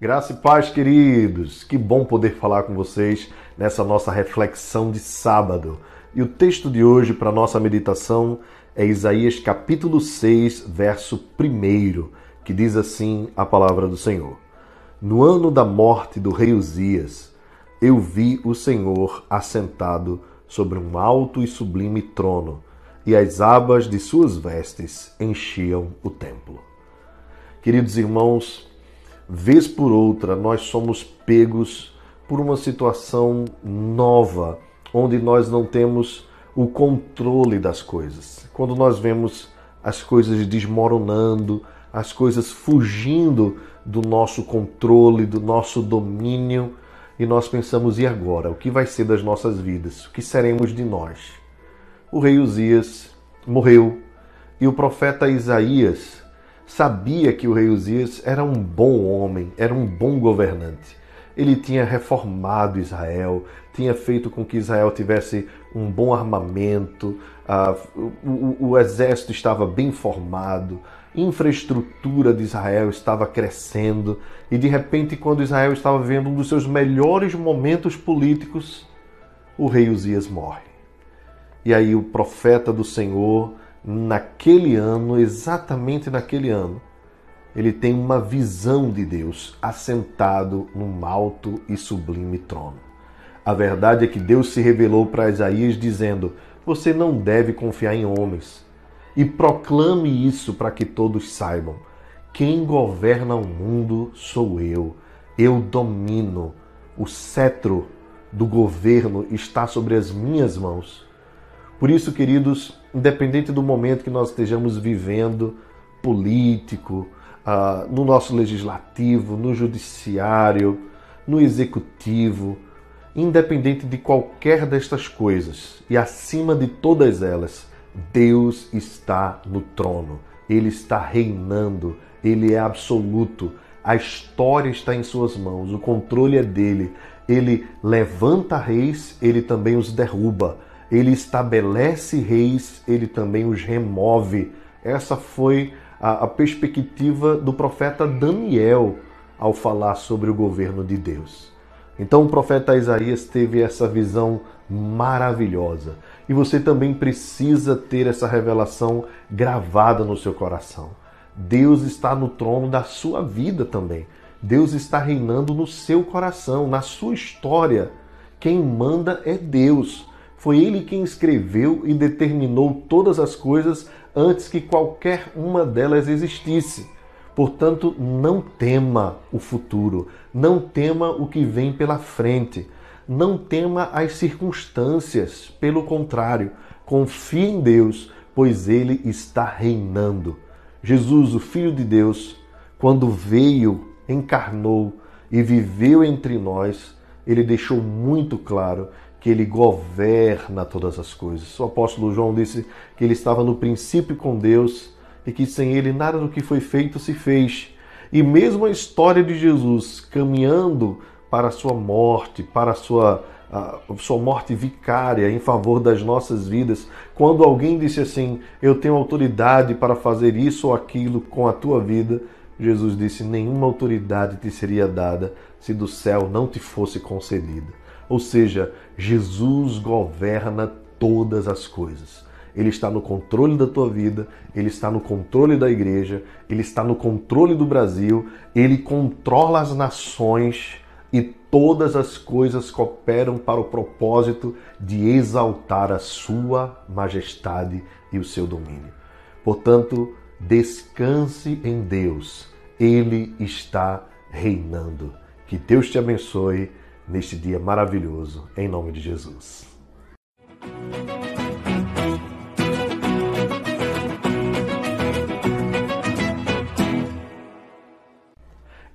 Graça e paz, queridos! Que bom poder falar com vocês nessa nossa reflexão de sábado. E o texto de hoje para nossa meditação é Isaías capítulo 6, verso 1, que diz assim a palavra do Senhor: No ano da morte do rei Uzias, eu vi o Senhor assentado sobre um alto e sublime trono, e as abas de suas vestes enchiam o templo. Queridos irmãos, vez por outra, nós somos pegos por uma situação nova, onde nós não temos o controle das coisas. Quando nós vemos as coisas desmoronando, as coisas fugindo do nosso controle, do nosso domínio, e nós pensamos: e agora? O que vai ser das nossas vidas? O que seremos de nós? O rei Uzias morreu e o profeta Isaías sabia que o rei Uzias era um bom homem, era um bom governante. Ele tinha reformado Israel, tinha feito com que Israel tivesse um bom armamento, uh, o, o exército estava bem formado, infraestrutura de Israel estava crescendo, e de repente, quando Israel estava vivendo um dos seus melhores momentos políticos, o rei Uzias morre. E aí o profeta do Senhor naquele ano, exatamente naquele ano, ele tem uma visão de Deus assentado num alto e sublime trono. A verdade é que Deus se revelou para Isaías dizendo: Você não deve confiar em homens. E proclame isso para que todos saibam: quem governa o mundo sou eu. Eu domino. O cetro do governo está sobre as minhas mãos. Por isso, queridos, independente do momento que nós estejamos vivendo, político, uh, no nosso legislativo, no judiciário, no executivo, independente de qualquer destas coisas e acima de todas elas, Deus está no trono, Ele está reinando, Ele é absoluto, a história está em Suas mãos, o controle é dele. Ele levanta reis, ele também os derruba ele estabelece reis, ele também os remove. Essa foi a, a perspectiva do profeta Daniel ao falar sobre o governo de Deus. Então o profeta Isaías teve essa visão maravilhosa. E você também precisa ter essa revelação gravada no seu coração. Deus está no trono da sua vida também. Deus está reinando no seu coração, na sua história. Quem manda é Deus. Foi ele quem escreveu e determinou todas as coisas antes que qualquer uma delas existisse. Portanto, não tema o futuro, não tema o que vem pela frente, não tema as circunstâncias, pelo contrário, confie em Deus, pois ele está reinando. Jesus, o Filho de Deus, quando veio, encarnou e viveu entre nós, ele deixou muito claro que ele governa todas as coisas. O apóstolo João disse que ele estava no princípio com Deus e que sem ele nada do que foi feito se fez. E mesmo a história de Jesus caminhando para a sua morte, para a sua, a sua morte vicária em favor das nossas vidas, quando alguém disse assim: Eu tenho autoridade para fazer isso ou aquilo com a tua vida, Jesus disse: Nenhuma autoridade te seria dada se do céu não te fosse concedida. Ou seja, Jesus governa todas as coisas. Ele está no controle da tua vida, ele está no controle da igreja, ele está no controle do Brasil, ele controla as nações e todas as coisas cooperam para o propósito de exaltar a sua majestade e o seu domínio. Portanto, descanse em Deus, ele está reinando. Que Deus te abençoe neste dia maravilhoso, em nome de Jesus.